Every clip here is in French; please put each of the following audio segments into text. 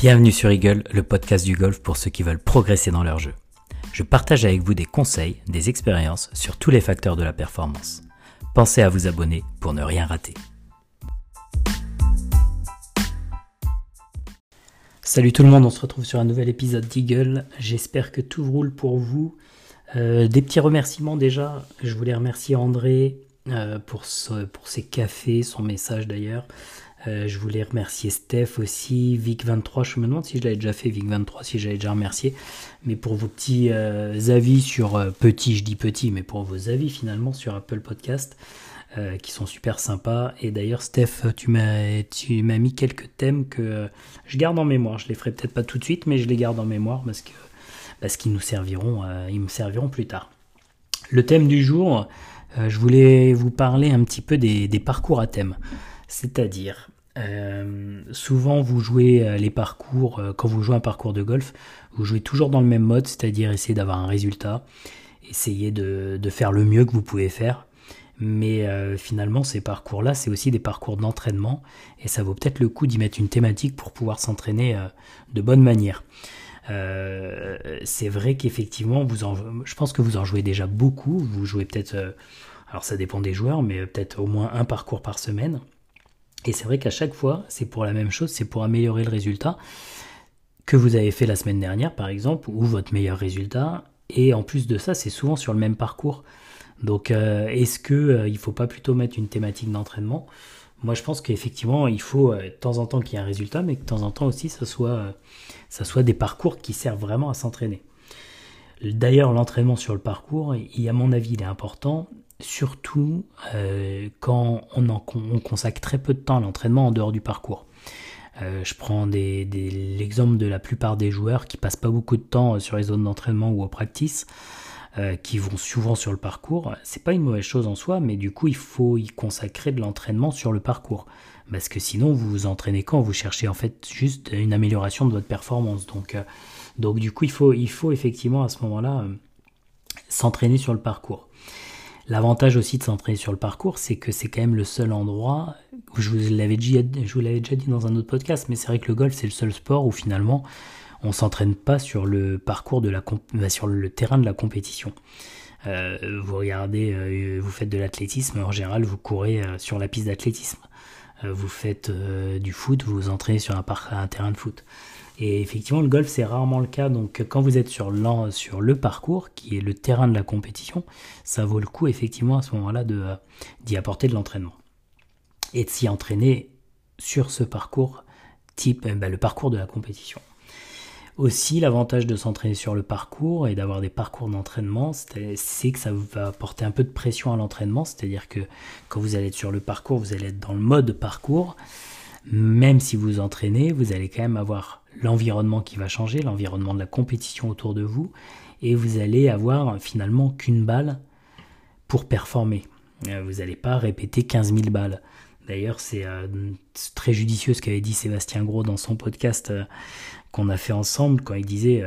Bienvenue sur Eagle, le podcast du golf pour ceux qui veulent progresser dans leur jeu. Je partage avec vous des conseils, des expériences sur tous les facteurs de la performance. Pensez à vous abonner pour ne rien rater. Salut tout le monde, on se retrouve sur un nouvel épisode d'Eagle. J'espère que tout roule pour vous. Euh, des petits remerciements déjà. Je voulais remercier André euh, pour, pour ses cafés, son message d'ailleurs. Euh, je voulais remercier Steph aussi, Vic23, je me demande si je l'avais déjà fait, Vic23, si j'avais déjà remercié. Mais pour vos petits avis sur, petits, je dis petits, mais pour vos avis finalement sur Apple Podcast, qui sont super sympas. Et d'ailleurs, Steph, tu m'as, mis quelques thèmes que je garde en mémoire. Je les ferai peut-être pas tout de suite, mais je les garde en mémoire parce que qu'ils nous serviront, euh, ils me serviront plus tard. Le thème du jour, euh, je voulais vous parler un petit peu des, parcours à thème. C'est-à-dire, euh, souvent vous jouez les parcours, quand vous jouez un parcours de golf, vous jouez toujours dans le même mode, c'est-à-dire essayer d'avoir un résultat, essayer de, faire le mieux que vous pouvez faire. Mais finalement, ces parcours-là, c'est aussi des parcours d'entraînement, et ça vaut peut-être le coup d'y mettre une thématique pour pouvoir s'entraîner de bonne manière. Euh, c'est vrai qu'effectivement, je pense que vous en jouez déjà beaucoup. Vous jouez peut-être, euh, alors ça dépend des joueurs, mais peut-être au moins un parcours par semaine. Et c'est vrai qu'à chaque fois, c'est pour la même chose, c'est pour améliorer le résultat que vous avez fait la semaine dernière, par exemple, ou votre meilleur résultat. Et en plus de ça, c'est souvent sur le même parcours. Donc, euh, est-ce que il faut pas plutôt mettre une thématique d'entraînement? Moi, je pense qu'effectivement, il faut euh, de temps en temps qu'il y ait un résultat, mais que de temps en temps aussi, ça soit, euh, ça des parcours qui servent vraiment à s'entraîner. D'ailleurs, l'entraînement sur le parcours, à mon avis, il est important, surtout euh, quand on, consacre très peu de temps à l'entraînement en dehors du parcours. je prends l'exemple de la plupart des joueurs qui passent pas beaucoup de temps sur les zones d'entraînement ou au practice. Euh, qui vont souvent sur le parcours, c'est pas une mauvaise chose en soi, mais du coup il faut y consacrer de l'entraînement sur le parcours. Parce que sinon vous vous entraînez quand? Vous cherchez en fait juste une amélioration de votre performance. Donc, euh, du coup il faut, effectivement à ce moment-là euh, s'entraîner sur le parcours. L'avantage aussi de s'entraîner sur le parcours, c'est que c'est quand même le seul endroit, je vous l'avais déjà, dit dans un autre podcast, mais c'est vrai que le golf c'est le seul sport où finalement on s'entraîne pas bah, sur le terrain de la compétition. Euh, vous regardez, euh, vous faites de l'athlétisme, en général vous courez euh, sur la piste d'athlétisme. vous faites du foot, vous vous entraînez sur un, un, terrain de foot. Et effectivement, le golf, c'est rarement le cas. Donc, quand vous êtes sur, sur le parcours, qui est le terrain de la compétition, ça vaut le coup, effectivement, à ce moment-là, d'y apporter de l'entraînement. Et de s'y entraîner sur ce parcours type, bah, le parcours de la compétition. Aussi, l'avantage de s'entraîner sur le parcours et d'avoir des parcours d'entraînement, c'est que ça va apporter un peu de pression à l'entraînement. C'est-à-dire que quand vous allez être sur le parcours, vous allez être dans le mode parcours. Même si vous entraînez, vous allez quand même avoir l'environnement qui va changer, l'environnement de la compétition autour de vous. Et vous allez avoir finalement qu'une balle pour performer. Euh, vous n'allez pas répéter 15 000 balles. D'ailleurs, c'est euh, très judicieux ce qu'avait dit Sébastien Gros dans son podcast euh, qu'on a fait ensemble quand il disait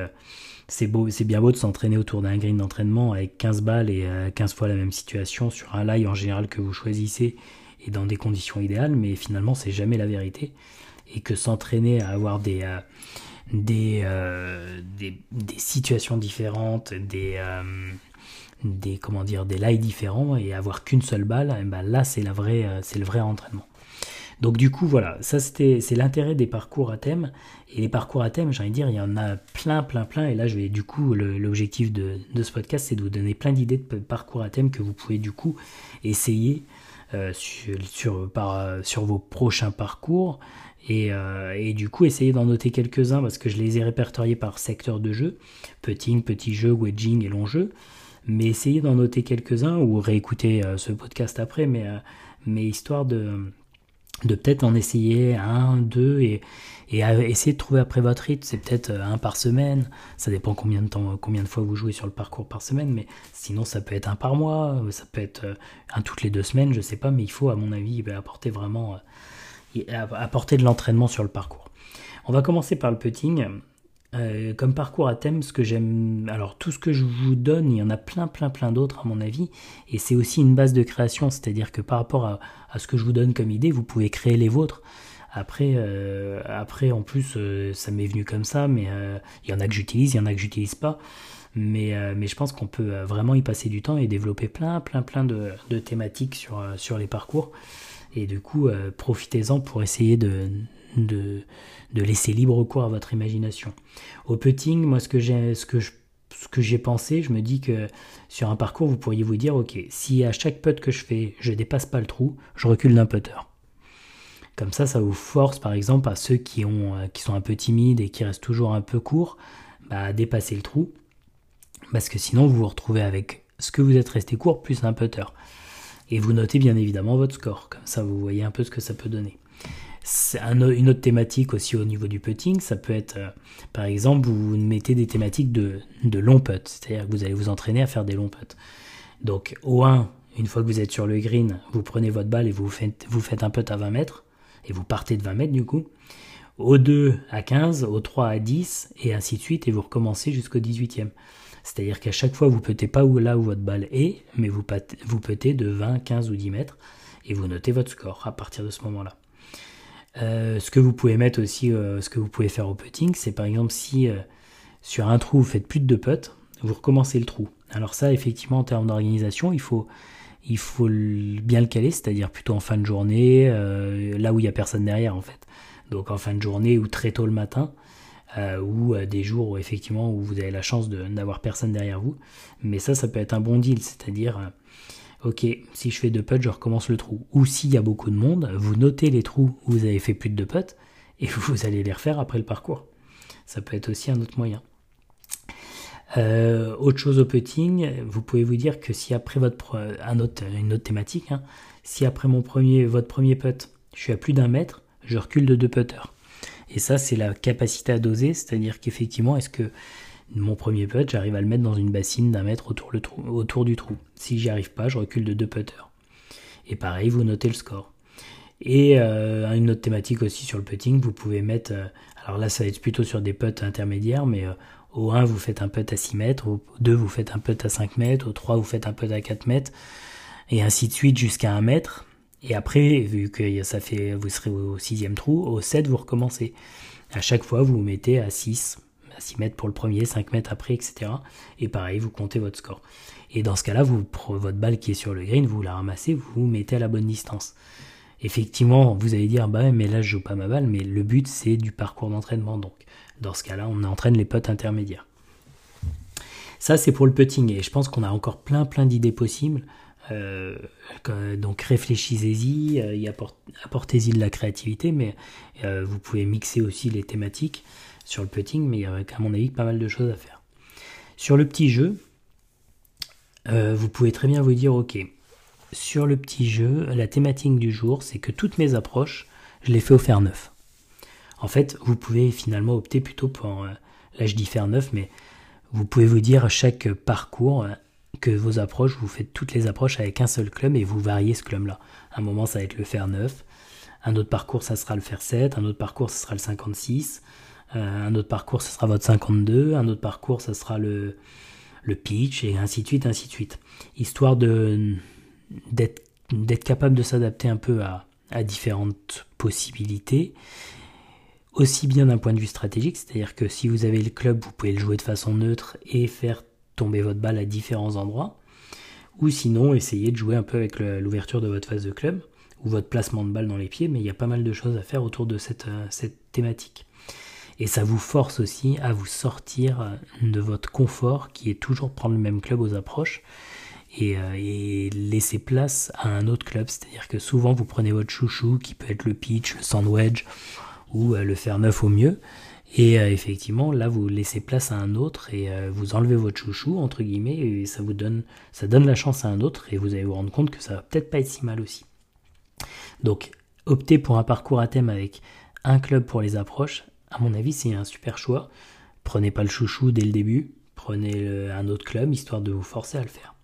c'est c'est bien beau de s'entraîner autour d'un green d'entraînement avec 15 balles et 15 fois la même situation sur un lie en général que vous choisissez et dans des conditions idéales, mais finalement c'est jamais la vérité et que s'entraîner à avoir des des, des, des, situations différentes, des des comment dire des lies différents et avoir qu'une seule balle, eh ben là c'est la vraie euh, c'est le vrai entraînement. Donc du coup voilà, ça c'était c'est l'intérêt des parcours à thème. Et les parcours à thème, j'ai envie de dire il y en a plein plein plein. Et là je vais du coup l'objectif de, ce podcast c'est de vous donner plein d'idées de parcours à thème que vous pouvez du coup essayer euh, sur, sur, par, sur vos prochains parcours et, euh, et, du coup, essayer d'en noter quelques-uns parce que je les ai répertoriés par secteur de jeu. Putting, petit jeu, wedging et long jeu. Mais essayez d'en noter quelques-uns ou réécouter euh, ce podcast après, mais, euh, histoire de, peut-être en essayer un, deux et, et essayer de trouver après votre rythme. C'est peut-être euh, un par semaine, ça dépend combien de temps, combien de fois vous jouez sur le parcours par semaine, mais sinon ça peut être un par mois, ça peut être un toutes les deux semaines, je sais pas, mais il faut à mon avis apporter vraiment apporter de l'entraînement sur le parcours. On va commencer par le putting. Euh, comme parcours à thème, ce que j'aime, alors tout ce que je vous donne, il y en a plein, plein, plein d'autres à mon avis, et c'est aussi une base de création, c'est-à-dire que par rapport à, ce que je vous donne comme idée, vous pouvez créer les vôtres. Après, après en plus, ça m'est venu comme ça, mais il y en a que j'utilise, il y en a que j'utilise pas. Mais, mais je pense qu'on peut vraiment y passer du temps et développer plein, plein, plein de, de thématiques sur, sur les parcours. Et du coup, profitez-en pour essayer de, laisser libre cours à votre imagination. Au putting, moi, ce que j'ai, ce ce que pensé, je me dis que sur un parcours, vous pourriez vous dire, ok, si à chaque putt que je fais, je dépasse pas le trou, je recule d'un putter. Comme ça, ça vous force, par exemple, à ceux qui, euh, sont un peu timides et qui restent toujours un peu courts, bah, à dépasser le trou. Parce que sinon, vous vous retrouvez avec ce que vous êtes resté court plus un putter. Et vous notez bien évidemment votre score. Comme ça, vous voyez un peu ce que ça peut donner. Une autre thématique aussi au niveau du putting, ça peut être, euh, par exemple, vous mettez des thématiques de, de long putt, c'est-à-dire que vous allez vous entraîner à faire des longs putts. Donc au 1, une fois que vous êtes sur le green, vous prenez votre balle et vous faites, vous faites un putt à 20 mètres, et vous partez de 20 mètres du coup. Au 2 à 15, au 3 à 10, et ainsi de suite, et vous recommencez jusqu'au 18e. C'est-à-dire qu'à chaque fois, vous ne pas là où votre balle est, mais vous, vous petez de 20, 15 ou 10 mètres, et vous notez votre score à partir de ce moment-là. Euh, ce que vous pouvez mettre aussi, euh, ce que vous pouvez faire au putting, c'est par exemple si euh, sur un trou vous faites plus de deux putts, vous recommencez le trou. Alors ça, effectivement, en termes d'organisation, il faut, il faut bien le caler, c'est-à-dire plutôt en fin de journée, là où il n'y a personne derrière en fait. Donc en fin de journée ou très tôt le matin, ou des jours où effectivement où vous avez la chance de n'avoir personne derrière vous. Mais ça, ça peut être un bon deal, c'est-à-dire ok, si je fais deux putts, je recommence le trou. Ou s'il y a beaucoup de monde, vous notez les trous où vous avez fait plus de deux putts et vous allez les refaire après le parcours. Ça peut être aussi un autre moyen. Euh, autre chose au putting, vous pouvez vous dire que si après votre un autre, une autre thématique, hein, si après mon premier, votre premier putt, je suis à plus d'un mètre, je recule de deux putters. Et ça, c'est la capacité à doser, c'est-à-dire qu'effectivement, est-ce que mon premier putt, j'arrive à le mettre dans une bassine d'un mètre autour, du trou? Si j'y arrive pas, je recule de deux putters. Et pareil, vous notez le score. Et euh, une autre thématique aussi sur le putting, vous pouvez mettre, euh, alors là ça va être plutôt sur des putts intermédiaires, mais euh, au 1 vous faites un putt à 6 mètres, au 2 vous faites un putt à 5 mètres, au 3 vous faites un putt à 4 mètres, et ainsi de suite jusqu'à 1 mètre. Et après, vu que ça fait, vous serez au sixième trou, au 7 vous recommencez. À chaque fois vous vous mettez à 6, 6 mètres pour le premier, 5 mètres après, etc. Et pareil, vous comptez votre score. Et dans ce cas-là, votre balle qui est sur le green, vous la ramassez, vous vous mettez à la bonne distance. Effectivement, vous allez dire, bah mais là je joue pas ma balle, mais le but c'est du parcours d'entraînement. Donc, dans ce cas-là, on entraîne les potes intermédiaires. Ça, c'est pour le putting. Et je pense qu'on a encore plein, plein d'idées possibles. Euh, donc réfléchissez-y, euh, apportez-y de la créativité, mais euh, vous pouvez mixer aussi les thématiques sur le putting, mais il y a à mon avis pas mal de choses à faire. Sur le petit jeu, vous pouvez très bien vous dire, ok, sur le petit jeu, la thématique du jour, c'est que toutes mes approches, je les fais au fer neuf. En fait, vous pouvez finalement opter plutôt pour, là je dis fer neuf, mais vous pouvez vous dire à chaque parcours que vos approches, vous faites toutes les approches avec un seul club et vous variez ce club-là. Un moment, ça va être le fer neuf, un autre parcours, ça sera le fer 7, un autre parcours, ça sera le 56, euh, un autre parcours, ce sera votre 52. Un autre parcours, ce sera le, le pitch, et ainsi de suite, ainsi de suite. Histoire d'être, d'être capable de s'adapter un peu à, à différentes possibilités aussi bien d'un point de vue stratégique, c'est-à-dire que si vous avez le club, vous pouvez le jouer de façon neutre et faire tomber votre balle à différents endroits, ou sinon essayer de jouer un peu avec l'ouverture de votre phase de club, ou votre placement de balle dans les pieds, mais il y a pas mal de choses à faire autour de cette, euh, cette thématique. Et ça vous force aussi à vous sortir euh, de votre confort qui est toujours prendre le même club aux approches et, euh, laisser place à un autre club. C'est-à-dire que souvent vous prenez votre chouchou qui peut être le pitch, le sandwich ou le fer neuf au mieux. Et effectivement, là, vous laissez place à un autre et vous enlevez votre chouchou, entre guillemets, et ça vous donne, la chance à un autre et vous allez vous rendre compte que ça va peut-être pas être si mal aussi. Donc, optez pour un parcours à thème avec un club pour les approches, à mon avis, c'est un super choix. Prenez pas le chouchou dès le début, prenez un autre club histoire de vous forcer à le faire.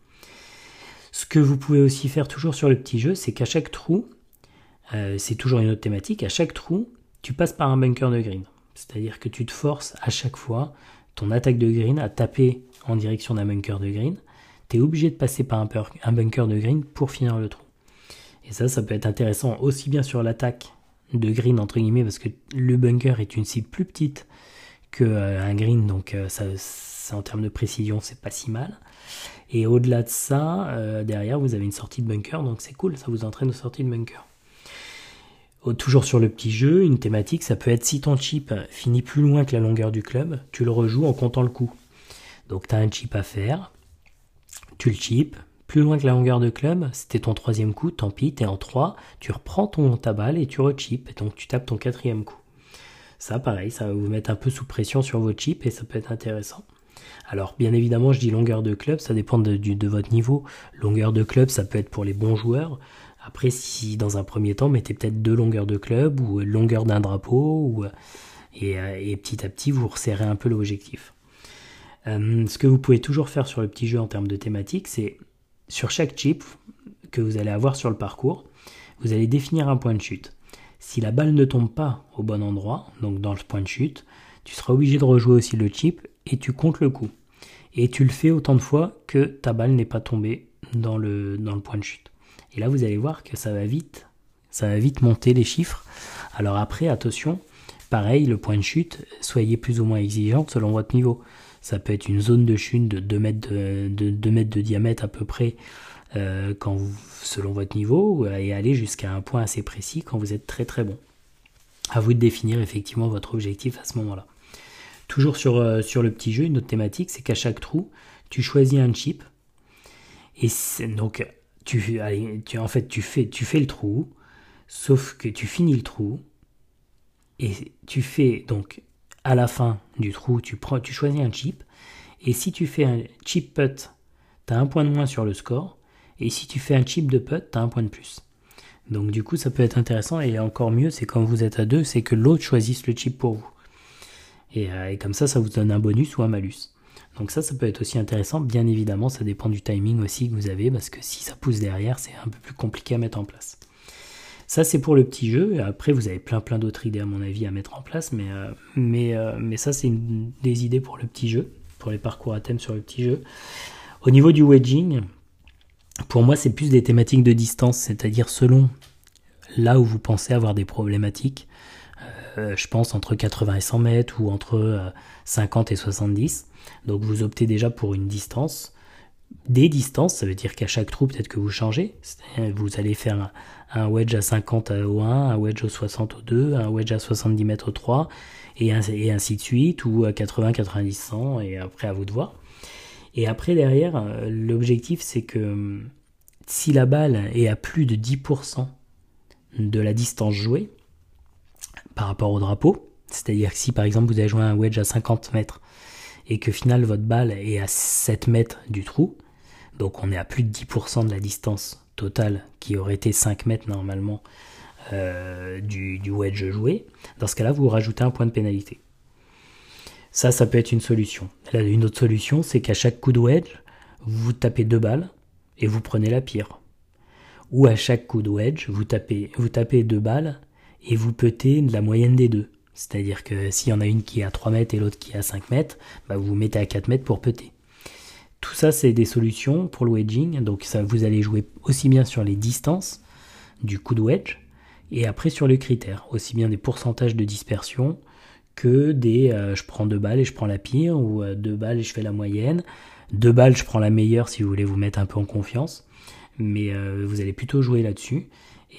Ce que vous pouvez aussi faire toujours sur le petit jeu, c'est qu'à chaque trou, euh, c'est toujours une autre thématique, à chaque trou, tu passes par un bunker de green. C'est-à-dire que tu te forces à chaque fois ton attaque de green à taper en direction d'un bunker de green. Tu es obligé de passer par un bunker de green pour finir le trou. Et ça, ça peut être intéressant aussi bien sur l'attaque de green entre guillemets parce que le bunker est une cible plus petite que un green, donc ça, en termes de précision c'est pas si mal. Et au-delà de ça, derrière vous avez une sortie de bunker, donc c'est cool, ça vous entraîne aux sorties de bunker. Toujours sur le petit jeu, une thématique, ça peut être si ton chip finit plus loin que la longueur du club, tu le rejoues en comptant le coup. Donc tu as un chip à faire, tu le chip, plus loin que la longueur de club, c'était ton troisième coup, tant pis, t'es en 3, tu reprends ton, ta balle et tu rechip, et donc tu tapes ton quatrième coup. Ça, pareil, ça va vous mettre un peu sous pression sur vos chips et ça peut être intéressant. Alors, bien évidemment, je dis longueur de club, ça dépend de, votre niveau. Longueur de club, ça peut être pour les bons joueurs. Après, si dans un premier temps, mettez peut-être deux longueurs de club ou longueur d'un drapeau, ou, et, et, petit à petit, vous resserrez un peu l'objectif. Euh, ce que vous pouvez toujours faire sur le petit jeu en termes de thématique, c'est sur chaque chip que vous allez avoir sur le parcours, vous allez définir un point de chute. Si la balle ne tombe pas au bon endroit, donc dans le point de chute, tu seras obligé de rejouer aussi le chip et tu comptes le coup. Et tu le fais autant de fois que ta balle n'est pas tombée dans le point de chute. Et là, vous allez voir que ça va vite. Ça va vite monter les chiffres. Alors après, attention, pareil, le point de chute, soyez plus ou moins exigeant selon votre niveau. Ça peut être une zone de chute de 2 mètres de, diamètre à peu près euh, selon votre niveau et aller jusqu'à un point assez précis quand vous êtes très très bon. À vous de définir effectivement votre objectif à ce moment-là. Toujours sur, euh, sur le petit jeu, une autre thématique, c'est qu'à chaque trou, tu choisis un chip. Et donc, tu, en fait, tu fais, tu fais le trou, sauf que tu finis le trou, et tu fais donc à la fin du trou, tu, prends, choisis un chip. Et si tu fais un chip putt, tu as un point de moins sur le score. Et si tu fais un chip de putt, tu as un point de plus. Donc du coup, ça peut être intéressant. Et encore mieux, c'est quand vous êtes à deux, c'est que l'autre choisisse le chip pour vous. Et, euh, et, comme ça, ça vous donne un bonus ou un malus. Donc ça, ça peut être aussi intéressant. Bien évidemment, ça dépend du timing aussi que vous avez, parce que si ça pousse derrière, c'est un peu plus compliqué à mettre en place. Ça, c'est pour le petit jeu. Après, vous avez plein plein d'autres idées, à mon avis, à mettre en place. Mais, euh, mais, euh, mais ça, c'est des idées pour le petit jeu, pour les parcours à thème sur le petit jeu. Au niveau du wedging, pour moi, c'est plus des thématiques de distance, c'est-à-dire selon là où vous pensez avoir des problématiques. Euh, je pense entre 80 et 100 mètres ou entre 50 et 70. Donc vous optez déjà pour une distance des distances, ça veut dire qu'à chaque trou, peut-être que vous changez. Vous allez faire un, wedge à 50 au 1, un wedge au 60 au 2, un wedge à 70 mètres au 3, et, ainsi de suite, ou à 80, 90, 100, et après à vous de voir. Et après, derrière, euh, l'objectif, c'est que hum, si la balle est à plus de 10% de la distance jouée par rapport au drapeau, c'est-à-dire que si par exemple vous avez joué un wedge à 50 mètres et que final votre balle est à 7 mètres du trou, donc on est à plus de 10% de la distance totale qui aurait été 5 mètres normalement euh, du, wedge joué, dans ce cas-là vous rajoutez un point de pénalité. Ça, ça peut être une solution. une autre solution, c'est qu'à chaque coup de wedge, vous tapez deux balles et vous prenez la pire. Ou à chaque coup de wedge, vous tapez, vous tapez deux balles et vous petez la moyenne des deux. C'est-à-dire que s'il y en a une qui est à 3 mètres et l'autre qui est à 5 mètres, bah vous vous mettez à 4 mètres pour peter. Tout ça, c'est des solutions pour le wedging. Donc ça, vous allez jouer aussi bien sur les distances du coup de wedge et après sur les critères, aussi bien des pourcentages de dispersion que des euh, je prends deux balles et je prends la pire ou euh, deux balles et je fais la moyenne. Deux balles, je prends la meilleure si vous voulez vous mettre un peu en confiance. Mais euh, vous allez plutôt jouer là-dessus.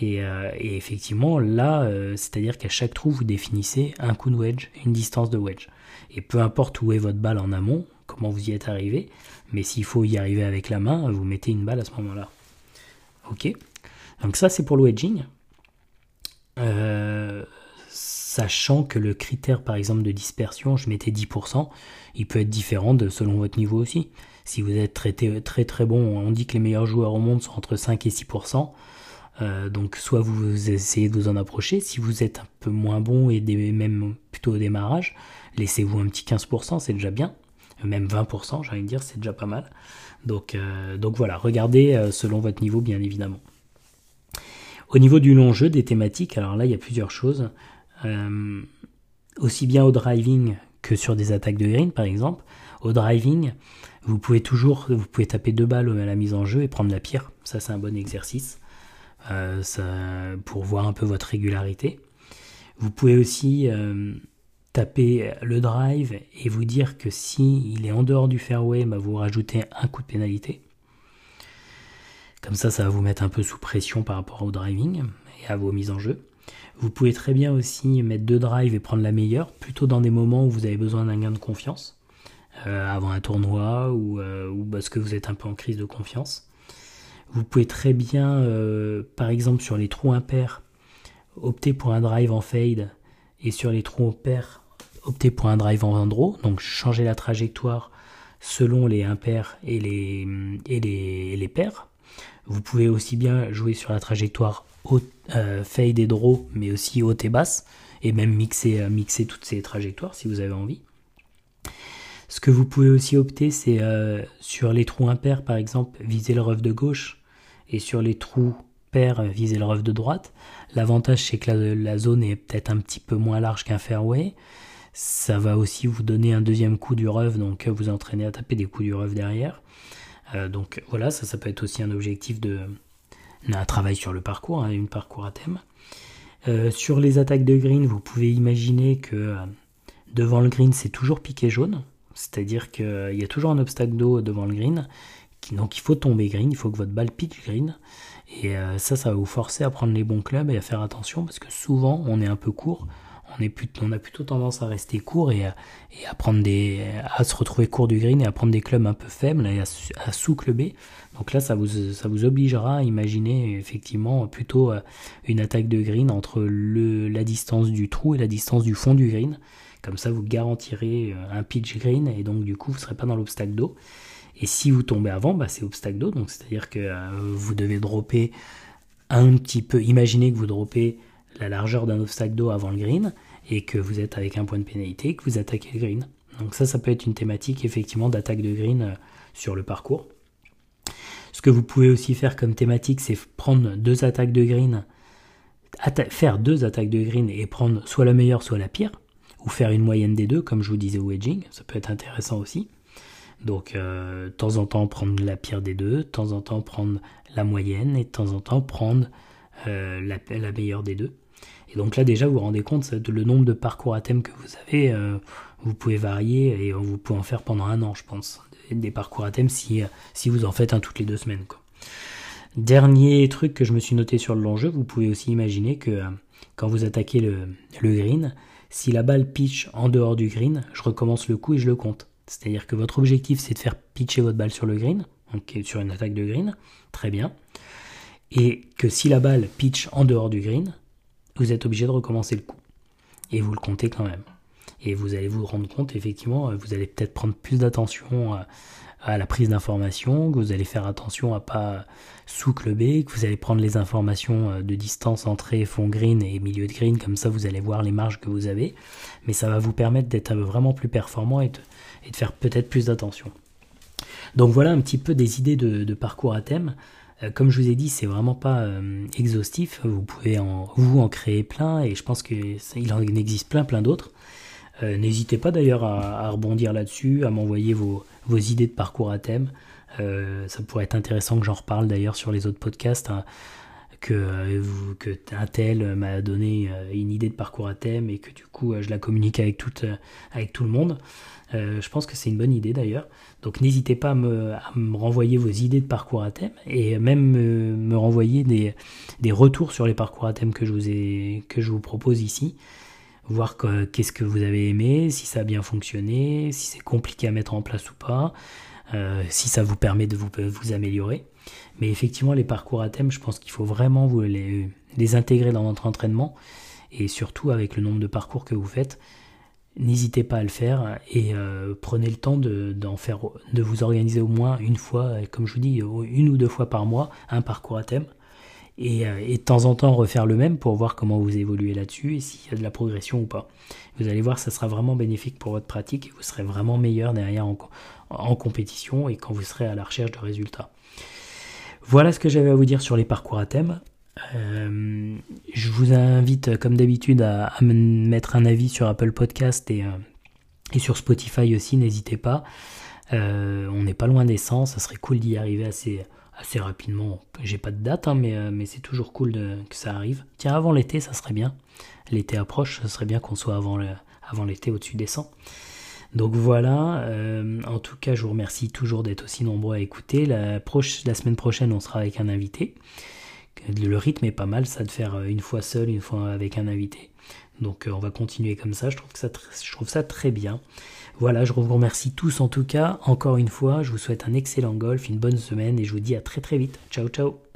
Euh, et, effectivement, là, euh, c'est-à-dire qu'à chaque trou, vous définissez un coup de wedge, une distance de wedge. Et peu importe où est votre balle en amont, comment vous y êtes arrivé, mais s'il faut y arriver avec la main, vous mettez une balle à ce moment-là. Ok? Donc ça, c'est pour le wedging. Euh, sachant que le critère, par exemple, de dispersion, je mettais 10%, il peut être différent selon votre niveau aussi. Si vous êtes très très bon, on dit que les meilleurs joueurs au monde sont entre 5 et 6%. Euh, donc soit vous essayez de vous en approcher, si vous êtes un peu moins bon et même plutôt au démarrage, laissez-vous un petit 15%, c'est déjà bien. Même 20%, j'ai envie de dire, c'est déjà pas mal. Donc, euh, voilà, regardez euh, selon votre niveau, bien évidemment. Au niveau du long jeu, des thématiques, alors là, il y a plusieurs choses. aussi bien au driving que sur des attaques de green, par exemple. Au driving, vous pouvez toujours, vous pouvez taper deux balles à la mise en jeu et prendre la pire. Ça, c'est un bon exercice. Euh, pour voir un peu votre régularité. Vous pouvez aussi taper le drive et vous dire que si il est en dehors du fairway, bah, vous rajoutez un coup de pénalité. Comme ça, ça va vous mettre un peu sous pression par rapport au driving et à vos mises en jeu. Vous pouvez très bien aussi mettre deux drives et prendre la meilleure, plutôt dans des moments où vous avez besoin d'un gain de confiance, euh, avant un tournoi ou, euh, ou, parce que vous êtes un peu en crise de confiance. Vous pouvez très bien, euh, par exemple sur les trous impairs, opter pour un drive en fade et sur les trous impairs, opter pour un drive en draw, donc changer la trajectoire selon les impairs et les, et les, les pairs. Vous pouvez aussi bien jouer sur la trajectoire euh, fade et draw, mais aussi haute et basse, et même mixer, euh, mixer toutes ces trajectoires si vous avez envie. Ce que vous pouvez aussi opter, c'est sur les trous impairs, par exemple, viser le rough de gauche, et sur les trous pairs, viser le rough de droite. L'avantage, c'est que la, zone est peut-être un petit peu moins large qu'un fairway. Ça va aussi vous donner un deuxième coup du rough, donc vous entraînez à taper des coups du rough derrière. Euh, donc voilà, ça, ça peut être aussi un objectif de un travail sur le parcours, hein, une parcours à thème. Euh, sur les attaques de green, vous pouvez imaginer que euh, devant le green, c'est toujours piqué jaune, c'est-à-dire qu'il y a toujours un obstacle d'eau devant le green, donc il faut tomber green, il faut que votre balle pitch green, et ça, ça va vous forcer à prendre les bons clubs et à faire attention parce que souvent on est un peu court on, a plutôt tendance à rester court et, à, et à, prendre des, à se retrouver court du green et à prendre des clubs un peu faibles et à, sous-clubber. Donc là, ça vous, ça vous obligera à imaginer effectivement plutôt euh, une attaque de green entre le, la distance du trou et la distance du fond du green. Comme ça, vous garantirez euh, un pitch green et donc du coup, vous ne serez pas dans l'obstacle d'eau. Et si vous tombez avant, bah, c'est obstacle d'eau. Donc c'est-à-dire que euh, vous devez dropper un petit peu. Imaginez que vous droppez la largeur d'un obstacle d'eau avant le green et que vous êtes avec un point de pénalité que vous attaquez le green. Donc ça, ça peut être une thématique effectivement d'attaque de green euh, sur le parcours. Ce que vous pouvez aussi faire comme thématique, c'est prendre deux attaques de green, faire deux attaques de green et prendre soit la meilleure, soit la pire, ou faire une moyenne des deux, comme je vous disais au wedging, ça peut être intéressant aussi. Donc, euh, de temps en temps prendre la pire des deux, de temps en temps prendre la moyenne, et de temps en temps prendre euh, la, meilleure des deux. Et donc là déjà vous vous rendez compte de le nombre de parcours à thème que vous avez, euh, vous pouvez varier et vous pouvez en faire pendant un an je pense, des parcours à thème si, si vous en faites un toutes les deux semaines. Dernier truc que je me suis noté sur le long jeu, vous pouvez aussi imaginer que quand vous attaquez le, le green, si la balle pitch en dehors du green, je recommence le coup et je le compte. C'est-à-dire que votre objectif c'est de faire pitcher votre balle sur le green, donc sur une attaque de green, très bien. Et que si la balle pitch en dehors du green, vous êtes obligé de recommencer le coup. Et vous le comptez quand même. Et vous allez vous rendre compte, effectivement, euh, vous allez peut-être prendre plus d'attention euh, à, la prise d'informations, que vous allez faire attention à pas sous-clubber, que vous allez prendre les informations euh, de distance entrée, fond green et milieu de green, comme ça vous allez voir les marges que vous avez. Mais ça va vous permettre d'être vraiment plus performant et de, faire peut-être plus d'attention. Donc voilà un petit peu des idées de, parcours à thème. Comme je vous ai dit, c'est vraiment pas exhaustif. Vous pouvez en, vous en créer plein et je pense qu'il en existe plein, plein d'autres. Euh, n'hésitez pas d'ailleurs à, rebondir là-dessus, à m'envoyer vos, idées de parcours à thème. ça pourrait être intéressant que j'en reparle d'ailleurs sur les autres podcasts. Hein, que, vous, que un tel m'a donné une idée de parcours à thème et que du coup je la communique avec, tout le monde. je pense que c'est une bonne idée d'ailleurs. Donc n'hésitez pas à me, renvoyer vos idées de parcours à thème et même me, renvoyer des, retours sur les parcours à thème vous, que je vous propose ici. Voir qu'est-ce que vous avez aimé, si ça a bien fonctionné, si c'est compliqué à mettre en place ou pas, euh, si ça vous permet de vous, améliorer. Mais effectivement, les parcours à thème, je pense qu'il faut vraiment vous les, intégrer dans votre entraînement et surtout avec le nombre de parcours que vous faites n'hésitez pas à le faire et euh, prenez le temps de, de vous organiser au moins une fois, comme je vous dis, une ou deux fois par mois, un parcours à thème. Et, euh, et de temps en temps refaire le même pour voir comment vous évoluez là-dessus et s'il y a de la progression ou pas. Vous allez voir, ça sera vraiment bénéfique pour votre pratique et vous serez vraiment meilleur derrière en, compétition et quand vous serez à la recherche de résultats. Voilà ce que j'avais à vous dire sur les parcours à thème. Euh, je vous invite, comme d'habitude, à, me mettre un avis sur Apple Podcast et, euh, sur Spotify aussi, n'hésitez pas. On n'est pas loin des 100, ça serait cool d'y arriver assez, assez rapidement. J'ai pas de date, hein, mais, mais c'est toujours cool que ça arrive. Tiens, avant l'été, ça serait bien. L'été approche, ça serait bien qu'on soit avant, l'été au-dessus des 100. Donc voilà, en tout cas, je vous remercie toujours d'être aussi nombreux à écouter. La, semaine prochaine, on sera avec un invité. Le rythme est pas mal, ça de faire une fois seul, une fois avec un invité. Donc on va continuer comme ça, je trouve, ça, je trouve ça très bien. Voilà, je vous remercie tous en tout cas. Encore une fois, je vous souhaite un excellent golf, une bonne semaine et je vous dis à très très vite. Ciao ciao